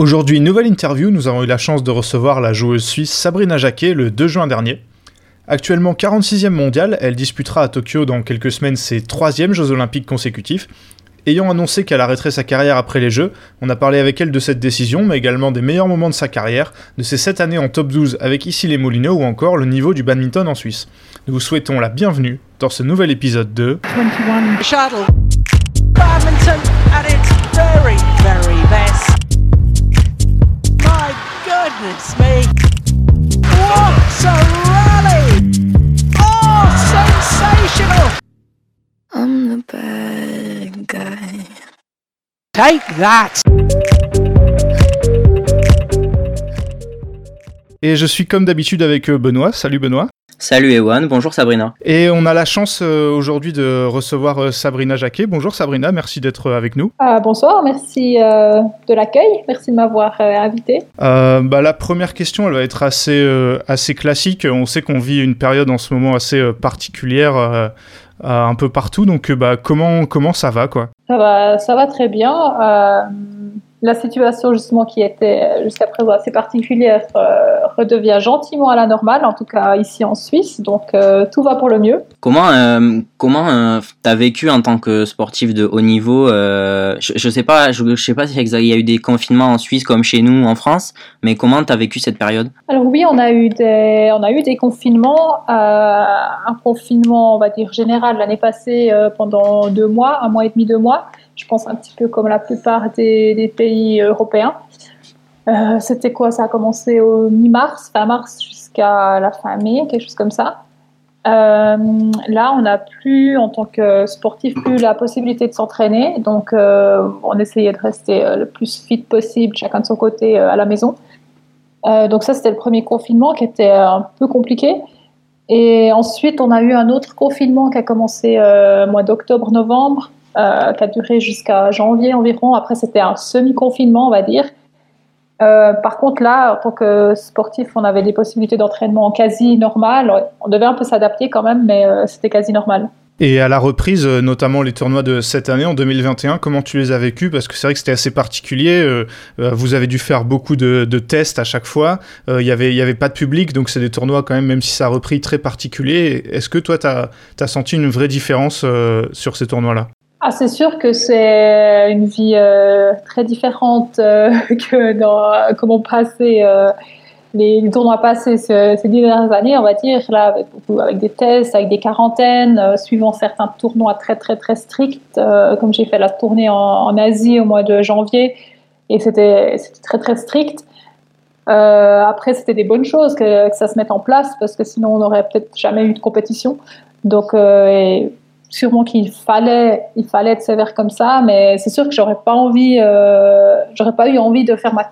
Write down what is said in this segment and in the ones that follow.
Aujourd'hui, nouvelle interview, nous avons eu la chance de recevoir la joueuse suisse Sabrina Jacquet le 2 juin dernier. Actuellement 46e mondiale, elle disputera à Tokyo dans quelques semaines ses troisièmes Jeux olympiques consécutifs. Ayant annoncé qu'elle arrêterait sa carrière après les Jeux, on a parlé avec elle de cette décision, mais également des meilleurs moments de sa carrière, de ses 7 années en top 12 avec ici les Molineaux ou encore le niveau du badminton en Suisse. Nous vous souhaitons la bienvenue dans ce nouvel épisode de 21 Shuttle. Badminton at its very, very best. Goodness me. What a rally! Oh, sensational! I'm the bad guy. Take that! Et je suis comme d'habitude avec euh, Benoît. Salut Benoît. Salut Ewan, bonjour Sabrina. Et on a la chance euh, aujourd'hui de recevoir euh, Sabrina Jacquet. Bonjour Sabrina, merci d'être euh, avec nous. Ah, bonsoir, merci de l'accueil, merci de m'avoir invité. Bah, la première question, elle va être assez, assez classique. On sait qu'on vit une période en ce moment assez particulière un peu partout, donc bah, comment, comment ça va quoi? Ça va, ça va très bien la situation justement qui était jusqu'à présent assez particulière euh, redevient gentiment à la normale, en tout cas ici en Suisse. Donc euh, tout va pour le mieux. Comment euh, comment t'as vécu en tant que sportif de haut niveau je, je sais pas, je, sais pas s'il y a eu des confinements en Suisse comme chez nous en France, mais comment t'as vécu cette période? Alors oui, on a eu des on a eu des confinements, un confinement on va dire général l'année passée pendant deux mois, un mois et demi, deux mois je pense un petit peu comme la plupart des, pays européens. Euh, c'était quoi? Ça a commencé au mi-mars, fin mars jusqu'à la fin mai, quelque chose comme ça. Euh, là, on n'a plus, en tant que sportif, plus la possibilité de s'entraîner. Donc, euh, on essayait de rester le plus fit possible, chacun de son côté, à la maison. donc, ça, c'était le premier confinement qui était un peu compliqué. Et ensuite, on a eu un autre confinement qui a commencé au mois d'octobre-novembre, euh, qui a duré jusqu'à janvier environ. Après, c'était un semi-confinement, on va dire. Euh, par contre, là, en tant que sportif, on avait des possibilités d'entraînement quasi normales. On devait un peu s'adapter quand même, mais euh, c'était quasi normal. Et à la reprise, notamment les tournois de cette année, en 2021, comment tu les as vécus? Parce que c'est vrai que c'était assez particulier. vous avez dû faire beaucoup de, tests à chaque fois. Il n'y avait, y avait pas de public, donc c'est des tournois quand même, même si ça a repris, très particulier. Est-ce que toi, tu as, senti une vraie différence sur ces tournois-là? Ah, c'est sûr que c'est une vie euh, très différente euh, que dans comment passer euh, les, tournois passés ces, dix dernières années, on va dire, là, avec, des tests, avec des quarantaines, suivant certains tournois très, très, très stricts, comme j'ai fait la tournée en, Asie au mois de janvier, et c'était très, très strict. après, c'était des bonnes choses que, ça se mette en place, parce que sinon, on n'aurait peut-être jamais eu de compétition. Donc, sûrement qu'il fallait, il fallait être sévère comme ça, mais c'est sûr que j'aurais pas envie, euh, j'aurais pas eu envie de faire ma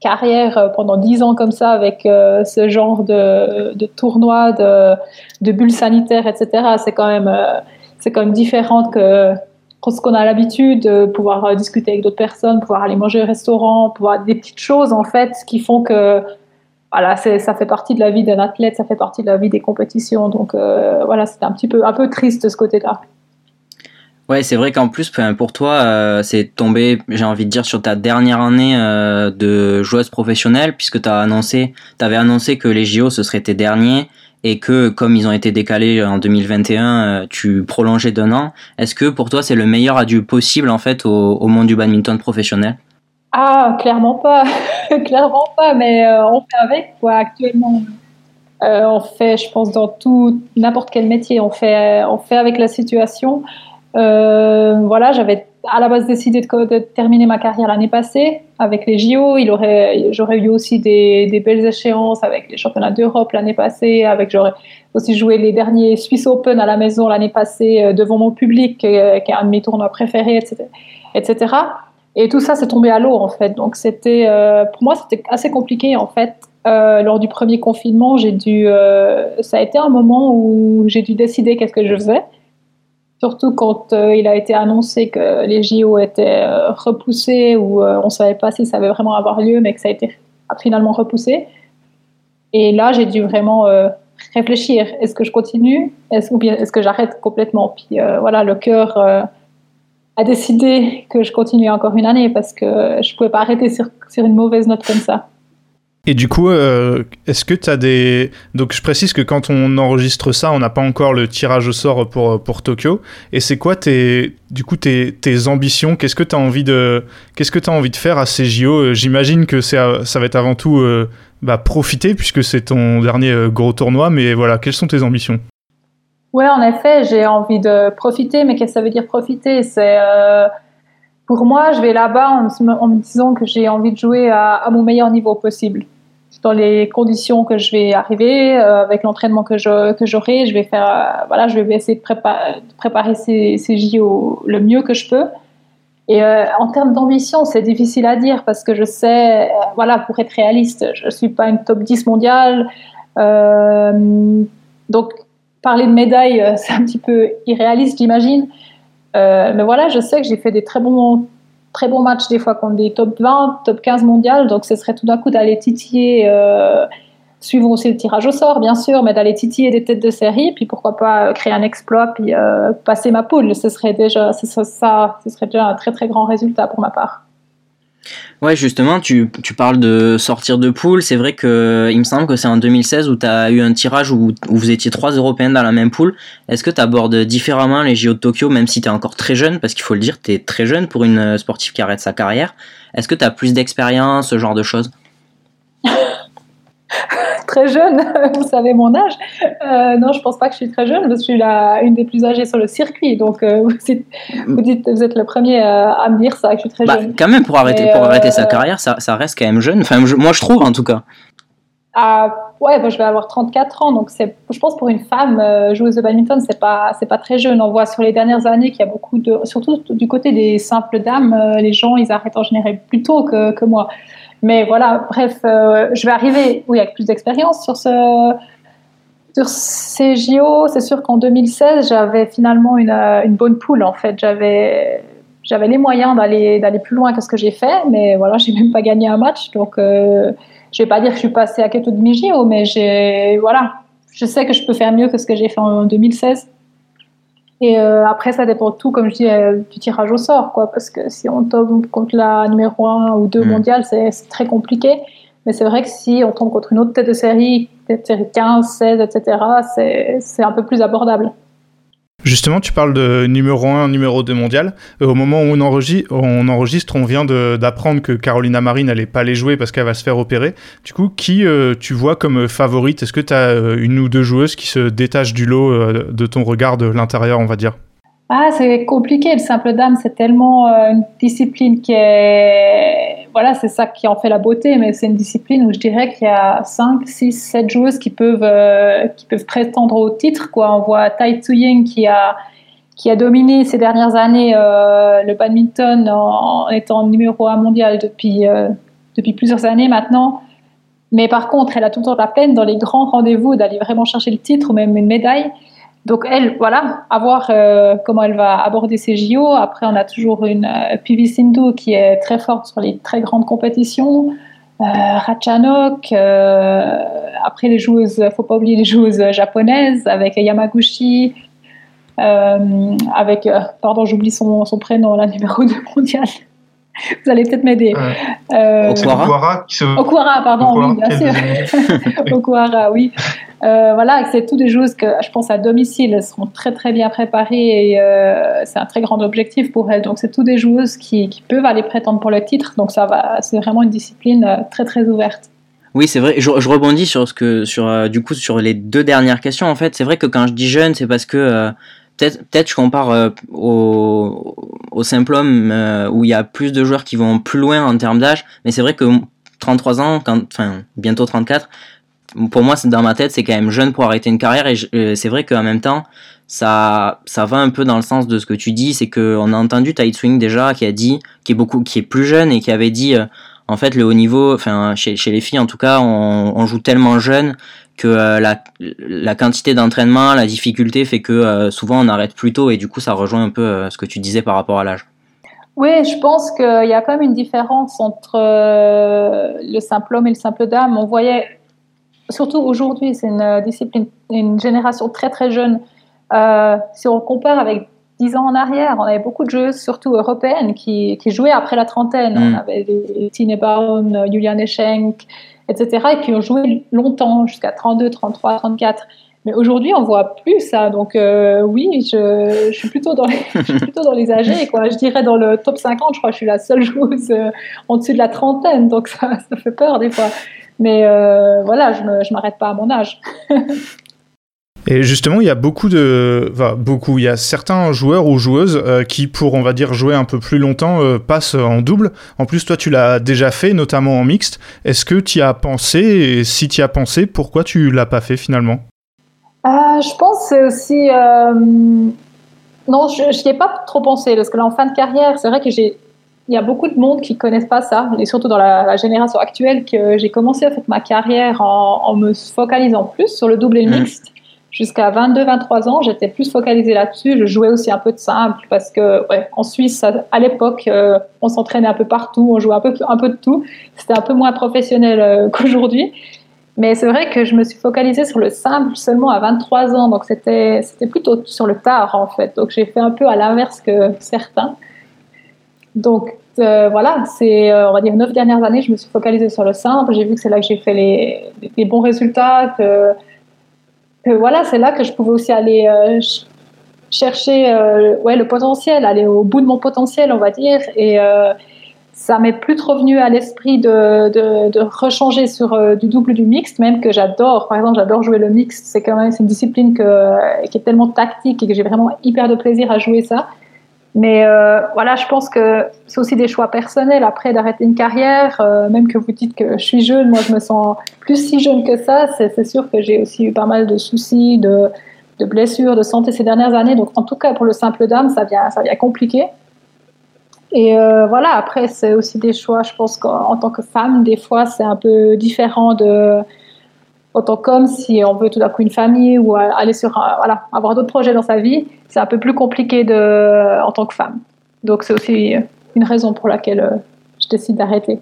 carrière euh, pendant dix ans comme ça avec euh, ce genre de, de tournoi, de, de bulles sanitaires, etc. C'est quand même, c'est quand même différent que ce qu'on a l'habitude de pouvoir discuter avec d'autres personnes, pouvoir aller manger au restaurant, pouvoir des petites choses en fait qui font que voilà, ça fait partie de la vie d'un athlète, ça fait partie de la vie des compétitions. Donc euh, voilà, c'était un petit peu, un peu triste ce côté-là. Ouais, c'est vrai qu'en plus, pour toi, euh, c'est tombé, j'ai envie de dire, sur ta dernière année euh, de joueuse professionnelle, puisque tu avais annoncé que les JO, ce seraient tes derniers, et que comme ils ont été décalés en 2021, tu prolongeais d'un an. Est-ce que pour toi, c'est le meilleur adieu possible, en fait, au monde du badminton professionnel? Ah, clairement pas, clairement pas, mais euh, on fait avec quoi actuellement. Euh, on fait, je pense, dans tout n'importe quel métier, on fait, on fait avec la situation. Euh, voilà, j'avais à la base décidé de, terminer ma carrière l'année passée avec les JO. Il aurait, j'aurais eu aussi des, belles échéances avec les championnats d'Europe l'année passée. Avec j'aurais aussi joué les derniers Swiss Open à la maison l'année passée devant mon public, qui est un de mes tournois préférés, etc., etc. Et tout ça, c'est tombé à l'eau, en fait. Donc, c'était, euh, pour moi, c'était assez compliqué, en fait. Euh, lors du premier confinement, j'ai dû, euh, ça a été un moment où j'ai dû décider qu'est-ce que je faisais. Surtout quand il a été annoncé que les JO étaient repoussés ou on ne savait pas si ça allait vraiment avoir lieu, mais que ça a été finalement repoussé. Et là, j'ai dû vraiment réfléchir. Est-ce que je continue? Ou bien est-ce que j'arrête complètement? Puis voilà, le cœur a décidé que je continuais encore une année parce que je pouvais pas arrêter sur, sur une mauvaise note comme ça. Et du coup, euh, est-ce que tu as des... Donc je précise que quand on enregistre ça, on n'a pas encore le tirage au sort pour, pour Tokyo. Et c'est quoi tes, du coup, tes, tes ambitions? Qu'est-ce que tu as, envie de... Qu'est-ce que as envie de faire à ces JO J'imagine que ça va être avant tout euh, bah, profiter puisque c'est ton dernier euh, gros tournoi. Mais voilà, quelles sont tes ambitions? Oui, en effet, j'ai envie de profiter. Mais qu'est-ce que ça veut dire profiter? C'est pour moi, je vais là-bas en, me disant que j'ai envie de jouer à, mon meilleur niveau possible dans les conditions que je vais arriver, euh, avec l'entraînement que je que j'aurai, je vais faire euh, voilà, je vais essayer de, préparer ces, ces JO le mieux que je peux. Et euh, en termes d'ambition, c'est difficile à dire parce que je sais, voilà, pour être réaliste, je suis pas une top 10 mondiale, donc parler de médaille, c'est un petit peu irréaliste, j'imagine. mais voilà, je sais que j'ai fait des très bons très bons matchs des fois contre des top 20, top 15 mondiales. Donc ce serait tout d'un coup d'aller titiller, euh, suivre aussi le tirage au sort bien sûr, mais d'aller titiller des têtes de série, puis pourquoi pas créer un exploit, puis euh, passer ma poule. Ce serait déjà, ça, ce serait déjà un très très grand résultat pour ma part. Ouais, justement, tu, parles de sortir de poule. C'est vrai que il me semble que c'est en 2016 où tu as eu un tirage où, vous étiez trois Européens dans la même poule. Est-ce que tu abordes différemment les JO de Tokyo, même si tu es encore très jeune? Parce qu'il faut le dire, tu es très jeune pour une sportive qui arrête sa carrière. Est-ce que tu as plus d'expérience, ce genre de choses? Très jeune, vous savez mon âge. Euh, non, je pense pas que je suis très jeune, parce que je suis la, une des plus âgées sur le circuit. Donc, euh, vous, dites, vous êtes le premier euh, à, me dire ça, que je suis très bah, jeune. Quand même, pour arrêter, pour arrêter sa carrière, ça, ça, reste quand même jeune. Enfin, moi, je trouve en tout cas. Ah, ouais, je vais avoir 34 ans, donc c'est, je pense pour une femme joueuse de badminton, c'est pas, c'est pas très jeune. On voit sur les dernières années qu'il y a beaucoup de, surtout du côté des simples dames, les gens ils arrêtent en général plus tôt que, que moi. Mais voilà, bref, euh, je vais arriver, oui, avec plus d'expérience sur ce, sur ces JO. C'est sûr qu'en 2016, j'avais finalement une, euh, une, bonne poule. En fait, j'avais les moyens d'aller plus loin que ce que j'ai fait, mais voilà, j'ai même pas gagné un match. Donc, euh, je vais pas dire que je suis passée à quelques demi JO, mais voilà, je sais que je peux faire mieux que ce que j'ai fait en 2016. Et euh, après, ça dépend tout, comme je dis, euh, du tirage au sort, quoi. Parce que si on tombe contre la numéro 1 ou 2 mm. mondiale, c'est très compliqué. Mais c'est vrai que si on tombe contre une autre tête de série, tête de série 15, 16, etc., c'est un peu plus abordable. Justement, tu parles de numéro 1, numéro 2 mondial. Euh, au moment où on enregistre, on, enregistre, on vient d'apprendre que Carolina Marie n'allait pas les jouer parce qu'elle va se faire opérer. Du coup, qui euh, tu vois comme favorite? Est-ce que tu as euh, une ou deux joueuses qui se détachent du lot de ton regard de l'intérieur, on va dire? Ah, c'est compliqué. Le simple dame, c'est tellement une discipline qui est. Voilà, c'est ça qui en fait la beauté, mais c'est une discipline où je dirais qu'il y a 5, 6, 7 joueuses qui peuvent, qui peuvent prétendre au titre. Quoi. On voit Tai Tzu Ying qui a, qui a dominé ces dernières années le badminton en, étant numéro 1 mondial depuis, depuis plusieurs années maintenant. Mais par contre, elle a tout le temps la peine dans les grands rendez-vous d'aller vraiment chercher le titre ou même une médaille. Donc elle, voilà, à voir euh, comment elle va aborder ses JO. Après, on a toujours une euh, Pivi Sindhu qui est très forte sur les très grandes compétitions. Euh, Ratchanok. Euh, après, les joueuses, faut pas oublier les joueuses japonaises avec Yamaguchi. avec, pardon, j'oublie son, son prénom, la numéro 2 mondiale. Vous allez peut-être m'aider. Euh, Okuara. Okuara, pardon, oui, bien sûr. Okuara, oui. Euh, voilà, c'est tous des joueuses que je pense à domicile elles seront très très bien préparées et euh, c'est un très grand objectif pour elles. Donc c'est tous des joueuses qui, qui, peuvent aller prétendre pour le titre. Donc ça va, c'est vraiment une discipline euh, très très ouverte. Oui, c'est vrai. Je, rebondis sur ce que, sur du coup, sur les deux dernières questions. En fait, c'est vrai que quand je dis jeune, c'est parce que peut-être peut-être je compare au, au simple homme où il y a plus de joueurs qui vont plus loin en termes d'âge mais c'est vrai que 33 ans quand enfin bientôt 34 pour moi dans ma tête c'est quand même jeune pour arrêter une carrière et euh, c'est vrai qu'en même temps ça ça va un peu dans le sens de ce que tu dis c'est que on a entendu Tide Swing déjà qui a dit qui est beaucoup qui est plus jeune et qui avait dit en fait le haut niveau enfin chez, les filles en tout cas on, joue tellement jeune que euh, la, la, quantité d'entraînement, la difficulté fait que euh, souvent on arrête plus tôt et du coup ça rejoint un peu euh, ce que tu disais par rapport à l'âge. Oui, je pense qu'il y a quand même une différence entre le simple homme et le simple dame. On voyait, surtout aujourd'hui, c'est une discipline, une génération très très jeune. si on compare avec dix ans en arrière, on avait beaucoup de joueuses, surtout européennes, qui, qui jouaient après la trentaine. On Mm. avait des Tine Baum, Juliane Eschenk, etc., et qui ont joué longtemps, jusqu'à 32, 33, 34. Mais aujourd'hui, on voit plus ça. Donc euh, oui, je, je suis plutôt dans les, je suis plutôt dans les âgés. Quoi. Je dirais dans le top 50, je crois que je suis la seule joueuse euh, en dessus de la trentaine. Donc ça, ça fait peur des fois. Mais euh, voilà, je ne m'arrête pas à mon âge. Et justement, il y a beaucoup de, enfin, beaucoup, il y a certains joueurs ou joueuses euh, qui, pour on va dire jouer un peu plus longtemps, euh, passent en double. En plus, toi, tu l'as déjà fait, notamment en mixte. Est-ce que tu y as pensé? Et si tu y as pensé, pourquoi tu l'as pas fait finalement? Euh, je pense c'est aussi. Non, je n'y ai pas trop pensé parce que là, en fin de carrière, c'est vrai que j'ai. Il y a beaucoup de monde qui connaissent pas ça, et surtout dans la, la génération actuelle, que j'ai commencé en fait ma carrière en, en me focalisant plus sur le double et le Mhm. mixte. Jusqu'à 22-23 ans, j'étais plus focalisée là-dessus. Je jouais aussi un peu de simple parce que, ouais, en Suisse, à l'époque, euh, on s'entraînait un peu partout, on jouait un peu, un peu de tout. C'était un peu moins professionnel euh, qu'aujourd'hui. Mais c'est vrai que je me suis focalisée sur le simple seulement à 23 ans, donc c'était plutôt sur le tard en fait. Donc j'ai fait un peu à l'inverse que certains. Donc euh, voilà, c'est euh, on va dire neuf dernières années, je me suis focalisée sur le simple. J'ai vu que c'est là que j'ai fait les, bons résultats, que, voilà, c'est là que je pouvais aussi aller euh, ch- chercher ouais le potentiel, aller au bout de mon potentiel, on va dire, et ça m'est plus trop venu à l'esprit de, rechanger sur du double du mixte, même que j'adore. Par exemple, j'adore jouer le mixte. C'est quand même une discipline qui est tellement tactique et que j'ai vraiment hyper de plaisir à jouer ça. Mais euh, voilà, je pense que c'est aussi des choix personnels après d'arrêter une carrière. euh, même que vous dites que je suis jeune, moi je me sens plus si jeune que ça. C'est sûr que j'ai aussi eu pas mal de soucis, de, blessures, de santé ces dernières années. Donc en tout cas pour le simple dame, ça vient, ça vient compliqué. Et euh, voilà, après, c'est aussi des choix. Je pense qu'en en tant que femme, des fois, c'est un peu différent de. En tant qu'homme, si on veut tout d'un coup une famille ou aller sur. voilà, avoir d'autres projets dans sa vie, c'est un peu plus compliqué de, en tant que femme. Donc, c'est aussi une raison pour laquelle euh, je décide d'arrêter.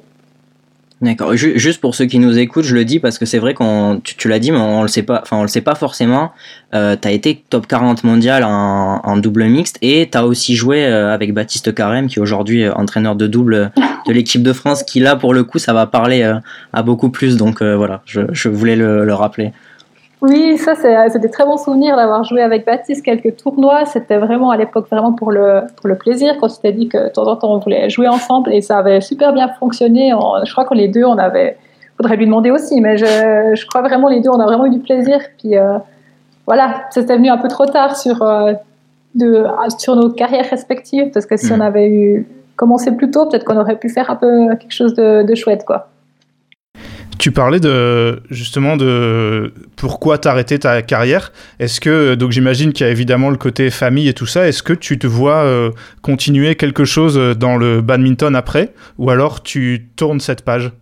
D'accord. Ju- Juste pour ceux qui nous écoutent, je le dis parce que c'est vrai qu'on, tu, l'as dit, mais on le sait pas. Enfin, on le sait pas forcément. Euh, t'as été top 40 mondial en, double mixte et t'as aussi joué euh, avec Baptiste Carême, qui est aujourd'hui euh, entraîneur de double de l'équipe de France, qui là pour le coup, ça va parler euh, à beaucoup plus. Donc euh, voilà, je, voulais le rappeler. Oui, ça, c'est c'est des très bons souvenirs d'avoir joué avec Baptiste quelques tournois. C'était vraiment à l'époque vraiment pour le, pour le plaisir, quand tu t'es dit que de temps en temps on voulait jouer ensemble et ça avait super bien fonctionné. On- je crois que les deux, on avait. faudrait lui demander aussi, mais je, je crois vraiment les deux, on a vraiment eu du plaisir. Puis euh, voilà, c'était venu un peu trop tard sur, euh, de, sur nos carrières respectives parce que si Mhm. on avait eu commencé plus tôt, peut-être qu'on aurait pu faire un peu quelque chose de, de chouette, quoi. Tu parlais de justement de pourquoi t'arrêter ta carrière. Est-ce que donc j'imagine qu'il y a évidemment le côté famille et tout ça. Est-ce que tu te vois euh, continuer quelque chose dans le badminton après, ou alors tu tournes cette page?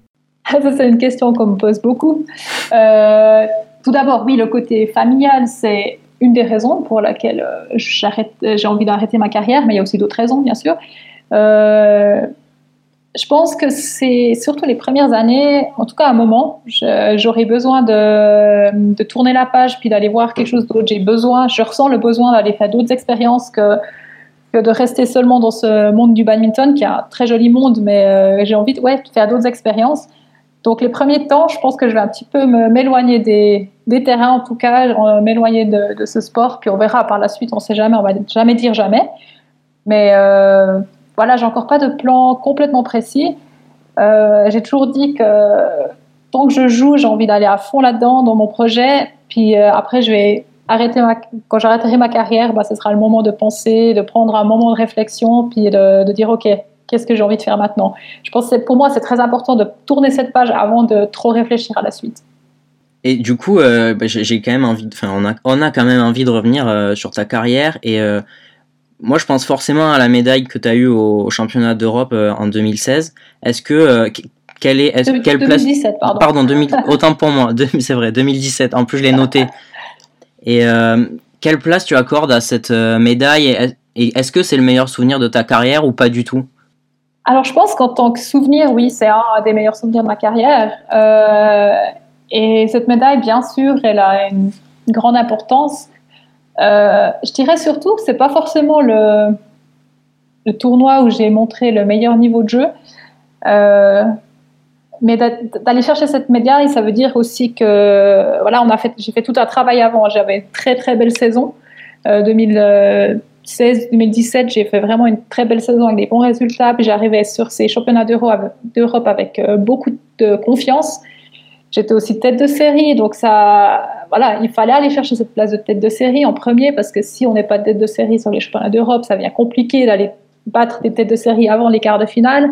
Ça, c'est une question qu'on me pose beaucoup. Euh, tout d'abord, oui, le côté familial, c'est une des raisons pour laquelle euh, j'ai envie d'arrêter ma carrière, mais il y a aussi d'autres raisons, bien sûr. Euh, je pense que c'est surtout les premières années, en tout cas à un moment, j'aurais besoin de, tourner la page puis d'aller voir quelque chose d'autre. J'ai besoin, je ressens le besoin d'aller faire d'autres expériences que, de rester seulement dans ce monde du badminton, qui est un très joli monde, mais euh, j'ai envie de, faire d'autres expériences. Donc les premiers temps, je pense que je vais un petit peu m'éloigner des, terrains, en tout cas, euh, m'éloigner de, ce sport, puis on verra par la suite, on sait jamais, on va jamais dire jamais. Mais euh, voilà, j'ai encore pas de plan complètement précis. Euh, j'ai toujours dit que tant que je joue, j'ai envie d'aller à fond là-dedans, dans mon projet, puis euh, après, je vais arrêter quand j'arrêterai ma carrière, bah, ce sera le moment de penser, de prendre un moment de réflexion, puis de, dire, OK, qu'est-ce que j'ai envie de faire maintenant? Je pense que pour moi, c'est très important de tourner cette page avant de trop réfléchir à la suite. Et du coup, euh, bah, j'ai quand même envie, on a, on a quand même envie de revenir sur ta carrière. Et moi, je pense forcément à la médaille que tu as eue au, championnat d'Europe euh, en 2016. Est-ce que, euh, qu- quelle est, De- quelle place 2017, pardon. 2000, autant pour moi, c'est vrai, 2017. En plus, je l'ai noté. Et euh, quelle place tu accordes à cette euh, médaille? Et, est-ce que c'est le meilleur souvenir de ta carrière ou pas du tout? Alors, je pense qu'en tant que souvenir, oui, c'est un des meilleurs souvenirs de ma carrière. Et cette médaille, bien sûr, elle a une grande importance. Je dirais surtout c'est pas forcément le, tournoi où j'ai montré le meilleur niveau de jeu. mais d'aller chercher cette médaille, ça veut dire aussi que voilà, on a fait, j'ai fait tout un travail avant. J'avais une très très belle saison 2016-2017. J'ai fait vraiment une très belle saison avec des bons résultats. Puis j'arrivais sur ces championnats d'Europe avec beaucoup de confiance. J'étais aussi tête de série, donc ça, voilà, il fallait aller chercher cette place de tête de série en premier parce que si on n'est pas tête de série sur les championnats d'Europe, ça devient compliqué d'aller battre des têtes de série avant les quarts de finale.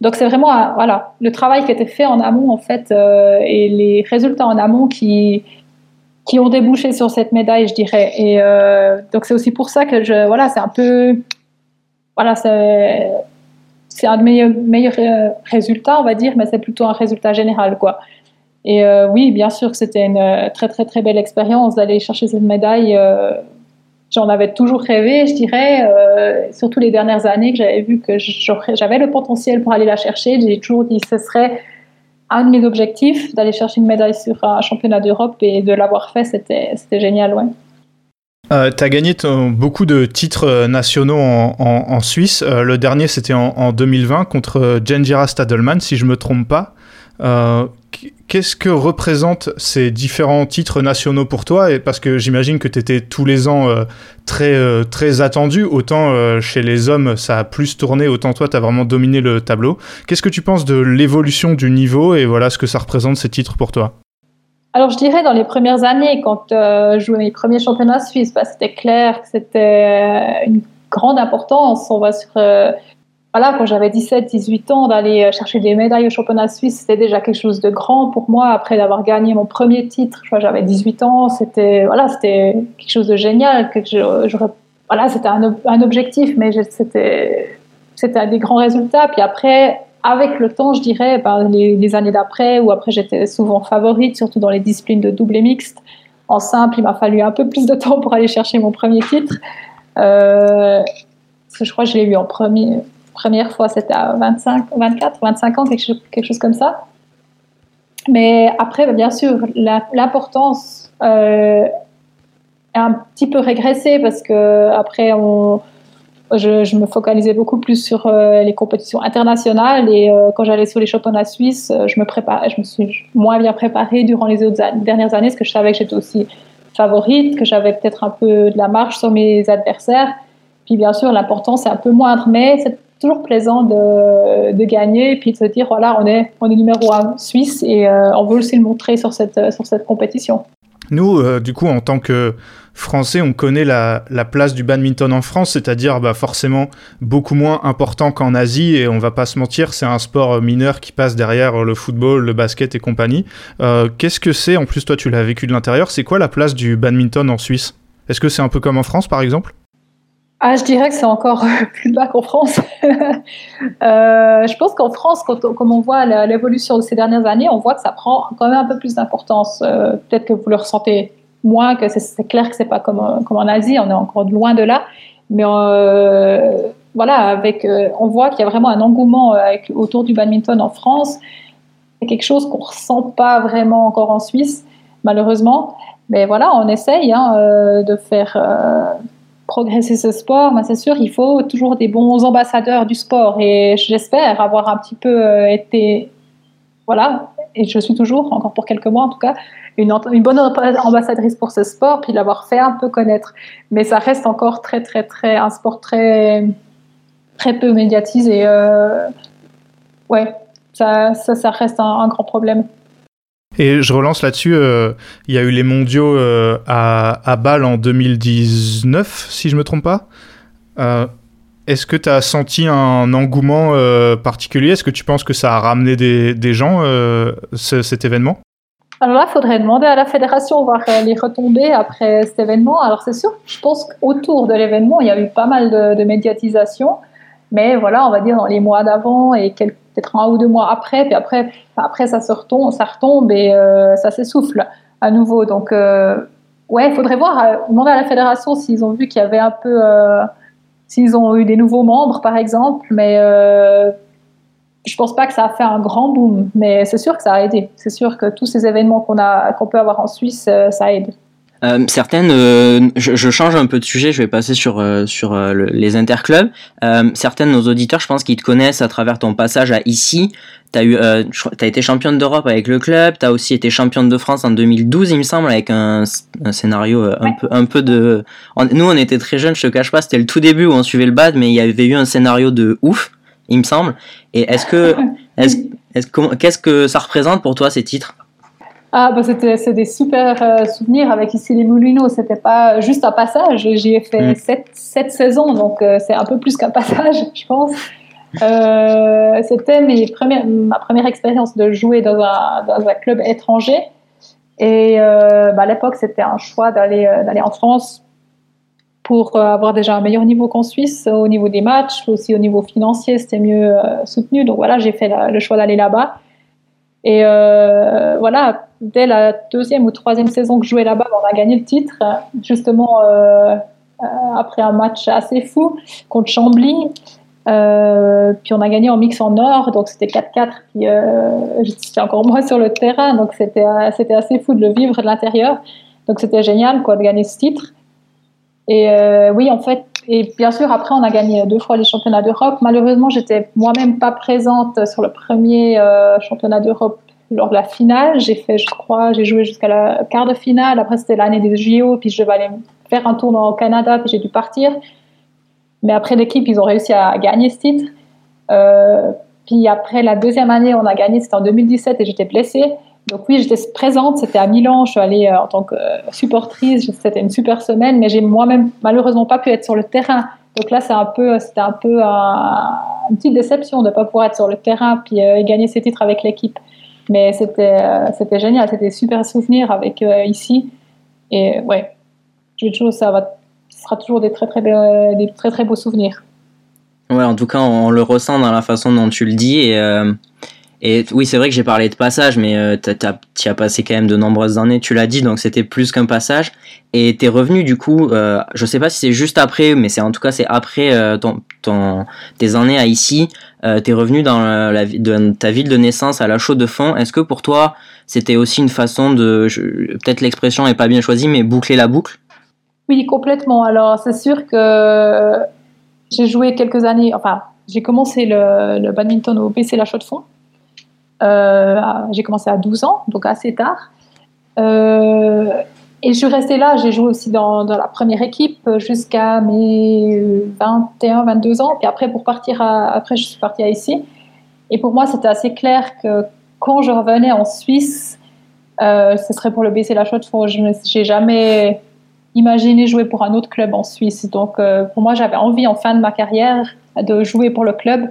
Donc c'est vraiment voilà le travail qui été fait en amont en fait euh, et les résultats en amont qui qui ont débouché sur cette médaille, je dirais. Et euh, donc c'est aussi pour ça que je voilà c'est un peu voilà c'est c'est un de mes meilleurs euh, résultats on va dire, mais c'est plutôt un résultat général quoi. Et euh, oui, bien sûr que c'était une euh, très très très belle expérience d'aller chercher cette médaille. Euh, j'en avais toujours rêvé, je dirais, surtout les dernières années que j'avais vu que j'avais le potentiel pour aller la chercher. J'ai toujours dit que ce serait un de mes objectifs d'aller chercher une médaille sur un championnat d'Europe et de l'avoir fait, c'était génial, ouais. tu as gagné beaucoup de titres nationaux en, Suisse. le dernier, c'était en, en, 2020 contre Genjira Stadelman, si je me trompe pas. Euh, qu'est-ce que représentent ces différents titres nationaux pour toi? Et Parce que j'imagine que tu étais tous les ans euh, très, euh, très attendu. Autant chez les hommes, ça a plus tourné, autant toi, tu as vraiment dominé le tableau. Qu'est-ce que tu penses de l'évolution du niveau et voilà ce que ça représente ces titres pour toi? Alors je dirais dans les premières années, quand je jouais les premiers championnats suisses, bah, c'était clair que c'était une grande importance. On va sur voilà, quand j'avais 17, 18 ans, d'aller euh, chercher des médailles au championnat suisse, c'était déjà quelque chose de grand pour moi. Après d'avoir gagné mon premier titre, j'avais 18 ans, c'était voilà, c'était quelque chose de génial. Voilà, c'était un, un, objectif, mais c'était c'était des grands résultats. Puis après, avec le temps, je dirais, ben, les, années d'après, où après j'étais souvent favorite, surtout dans les disciplines de double et mixte. En simple, il m'a fallu un peu plus de temps pour aller chercher mon premier titre. Euh, parce que je crois que je l'ai eu en premier première fois, c'était à 25, 24, 25 ans, quelque chose, quelque chose comme ça. Mais après, bah, bien sûr, l'importance euh, est un petit peu régressée parce que après, on, je, me focalisais beaucoup plus sur euh, les compétitions internationales et euh, quand j'allais sur les championnats suisses, je me préparais, je me suis moins bien préparée durant les autres dernières années parce que je savais que j'étais aussi favorite, que j'avais peut-être un peu de la marche sur mes adversaires. Puis bien sûr, l'importance est un peu moindre, mais c'est toujours plaisant de, de, gagner et puis de se dire voilà, on est, on est numéro un suisse et euh, on veut aussi le montrer sur cette, sur cette compétition. Nous, euh, du coup, en tant que Français, on connaît la, la place du badminton en France, c'est-à-dire bah, forcément beaucoup moins important qu'en Asie, et on va pas se mentir, c'est un sport mineur qui passe derrière le football, le basket et compagnie. Euh, qu'est-ce que c'est, en plus toi tu l'as vécu de l'intérieur, c'est quoi la place du badminton en Suisse? Est-ce que c'est un peu comme en France par exemple? Ah, je dirais que c'est encore plus bas qu'en France. euh, je pense qu'en France, quand on, comme on voit l'évolution de ces dernières années, on voit que ça prend quand même un peu plus d'importance. Euh, peut-être que vous le ressentez moins, que c'est clair que c'est pas comme, comme en Asie, on est encore loin de là. Mais euh, voilà, avec, euh, on voit qu'il y a vraiment un engouement autour du badminton en France. C'est quelque chose qu'on ressent pas vraiment encore en Suisse, malheureusement. Mais voilà, on essaye hein, de faire progresser ce sport, c'est sûr, il faut toujours des bons ambassadeurs du sport. Et j'espère avoir un petit peu euh, été, voilà, et je suis toujours, encore pour quelques mois en tout cas, une, bonne ambassadrice pour ce sport, puis l'avoir fait un peu connaître. Mais ça reste encore très, très, très, un sport très, très peu médiatisé. Euh, ouais, ça, ça reste un grand problème. Et je relance là-dessus, euh, il y a eu les mondiaux euh, à, à, Bâle en 2019, si je me trompe pas. Euh, est-ce que tu as senti un engouement particulier? Est-ce que tu penses que ça a ramené des, des gens, cet événement? Alors là, il faudrait demander à la fédération voir les retombées après cet événement. Alors c'est sûr, je pense qu'autour de l'événement, il y a eu pas mal de médiatisation. Mais voilà, on va dire dans les mois d'avant et peut-être un ou deux mois après, puis après, après ça se retombe, ça retombe et euh, ça s'essouffle à nouveau. Donc, euh, ouais, il faudrait voir, euh, demander à la fédération s'ils ont vu qu'il y avait un peu, s'ils ont eu des nouveaux membres, par exemple, mais je pense pas que ça a fait un grand boom, mais c'est sûr que ça a aidé. C'est sûr que tous ces événements qu'on a, qu'on peut avoir en Suisse, ça aide. Euh, certaines, euh, je, change un peu de sujet, je vais passer sur euh, sur les interclubs. certaines de nos auditeurs, je pense qu'ils te connaissent à travers ton passage à ici. T'as eu, as été championne d'Europe avec le club. T'as aussi été championne de France en 2012, il me semble, avec un, un scénario un peu un peu de. nous, on était très jeunes, je te cache pas. C'était le tout début où on suivait le bad, mais il y avait eu un scénario de ouf, il me semble. Et est-ce que est-ce qu'est-ce que ça représente pour toi ces titres? Ah, bah c'était c'est des super euh, souvenirs avec ici les Moulineaux. C'était pas juste un passage. J'y ai fait mm. sept, sept, saisons, donc euh, c'est un peu plus qu'un passage, je pense. Euh, c'était mes premières, ma première expérience de jouer dans un, dans un club étranger. Et bah, à l'époque, c'était un choix d'aller d'aller en France pour avoir déjà un meilleur niveau qu'en Suisse au niveau des matchs, aussi au niveau financier, c'était mieux soutenu. Donc voilà, j'ai fait le choix d'aller là-bas. Et euh, voilà, dès la deuxième ou troisième saison que je jouais là-bas, on a gagné le titre, justement euh, euh, après un match assez fou contre Chambly. puis on a gagné en mix en or, donc c'était 4-4. Puis j'étais encore moins sur le terrain, donc c'était c'était assez fou de le vivre de l'intérieur. Donc c'était génial quoi de gagner ce titre. Et oui, en fait, et bien sûr, après, on a gagné deux fois les championnats d'Europe. Malheureusement, j'étais moi-même pas présente sur le premier euh, championnat d'Europe lors de la finale. J'ai fait, je crois, j'ai joué jusqu'à la quart de finale. Après, c'était l'année des JO, puis je devais aller faire un tour au Canada, puis j'ai dû partir. Mais après, l'équipe, ils ont réussi à gagner ce titre. Euh, puis après, la deuxième année, on a gagné, c'était en 2017, et j'étais blessée. Donc oui, j'étais présente, c'était à Milan, je suis allée euh, en tant que euh, supportrice, c'était une super semaine, mais j'ai moi-même malheureusement pas pu être sur le terrain. Donc là, c'est un peu, c'était un peu une petite déception de ne pas pouvoir être sur le terrain puis euh, gagner ces titres avec l'équipe. Mais c'était, c'était génial, c'était super souvenir avec ici. Et ouais, je toujours, ça va, ce sera toujours des très très, des très très beaux souvenirs. Ouais, en tout cas, on le ressent dans la façon dont tu le dis et et oui, c'est vrai que j'ai parlé de passage, mais euh, tu as passé quand même de nombreuses années, tu l'as dit, donc c'était plus qu'un passage. Et t'es revenu du coup, euh, je sais pas si c'est juste après, mais c'est en tout cas c'est après euh, tes années à ici, euh, t'es revenu dans ta ville de naissance à la chaux de fond. Est-ce que pour toi c'était aussi une façon de, peut-être l'expression est pas bien choisie, mais boucler la boucle? Oui, complètement. Alors c'est sûr que j'ai joué quelques années, enfin j'ai commencé le, badminton au BC La Chaux de Fonds. Euh, j'ai commencé à 12 ans, donc assez tard. Euh, et je suis restée là, j'ai joué aussi dans, la première équipe jusqu'à mes 21, 22 ans. Puis après, pour partir après, je suis partie à ici. Et pour moi, c'était assez clair que quand je revenais en Suisse, euh, ce serait pour le BC La Chaux de Fonds. Je n'ai jamais imaginé jouer pour un autre club en Suisse. Donc, pour moi, j'avais envie, en fin de ma carrière, de jouer pour le club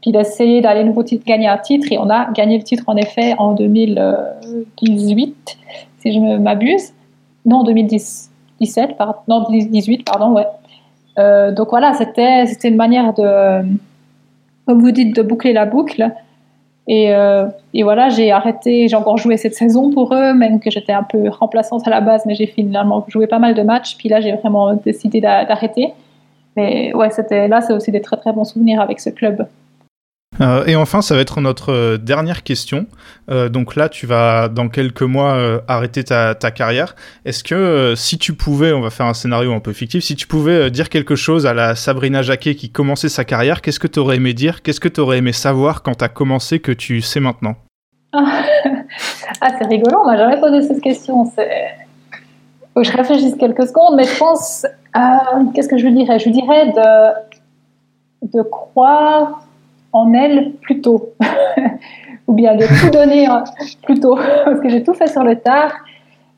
puis d'essayer d'aller nouveau titre, gagner un titre. Et on a gagné le titre en effet en 2018, si je m'abuse. Non, 2017, pardon, non, 2018, pardon, ouais. Euh, donc voilà, c'était une manière de, comme vous dites, de boucler la boucle. Et, euh, et voilà, j'ai arrêté, j'ai encore joué cette saison pour eux, même que j'étais un peu remplaçante à la base, mais j'ai finalement joué pas mal de matchs. Puis là, j'ai vraiment décidé d'arrêter. Mais ouais, c'était là, c'est aussi des très très bons souvenirs avec ce club. Euh, et enfin, ça va être notre euh, dernière question. Euh, donc là, tu vas dans quelques mois arrêter ta, carrière. Est-ce que si tu pouvais, on va faire un scénario un peu fictif, si tu pouvais dire quelque chose à la Sabrina Jacquet qui commençait sa carrière, qu'est-ce que tu aurais aimé dire? Qu'est-ce que tu aurais aimé savoir quand tu as commencé que tu sais maintenant? Ah, c'est rigolo, on m'a jamais posé cette question. Je réfléchisse quelques secondes, mais je pense. Qu'est-ce que je lui dirais? Je lui dirais de, de croire en elle plus tôt, ou bien de tout donner plus tôt, parce que j'ai tout fait sur le tard.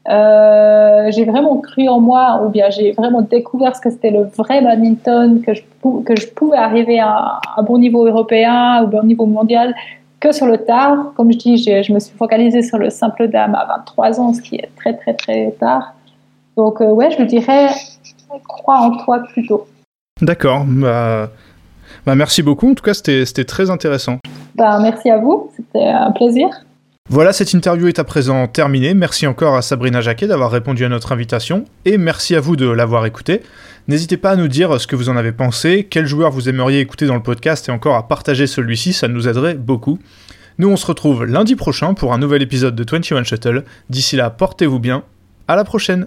Euh, j'ai vraiment cru en moi, ou bien j'ai vraiment découvert ce que c'était le vrai badminton, que je, que je pouvais arriver à un bon niveau européen ou bon niveau mondial que sur le tard. Comme je dis, je, me suis focalisée sur le simple dame à 23 ans, ce qui est très très très tard. Donc euh, ouais, je me dirais, crois en toi plutôt. D'accord. Bah, bah, merci beaucoup, en tout cas c'était très intéressant. Bah, merci à vous, c'était un plaisir. Voilà, cette interview est à présent terminée. Merci encore à Sabrina Jacquet d'avoir répondu à notre invitation et merci à vous de l'avoir écouté. N'hésitez pas à nous dire ce que vous en avez pensé, quel joueur vous aimeriez écouter dans le podcast et encore à partager celui-ci, ça nous aiderait beaucoup. Nous on se retrouve lundi prochain pour un nouvel épisode de 21 Shuttle. D'ici là, portez-vous bien. À la prochaine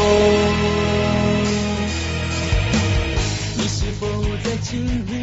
to me.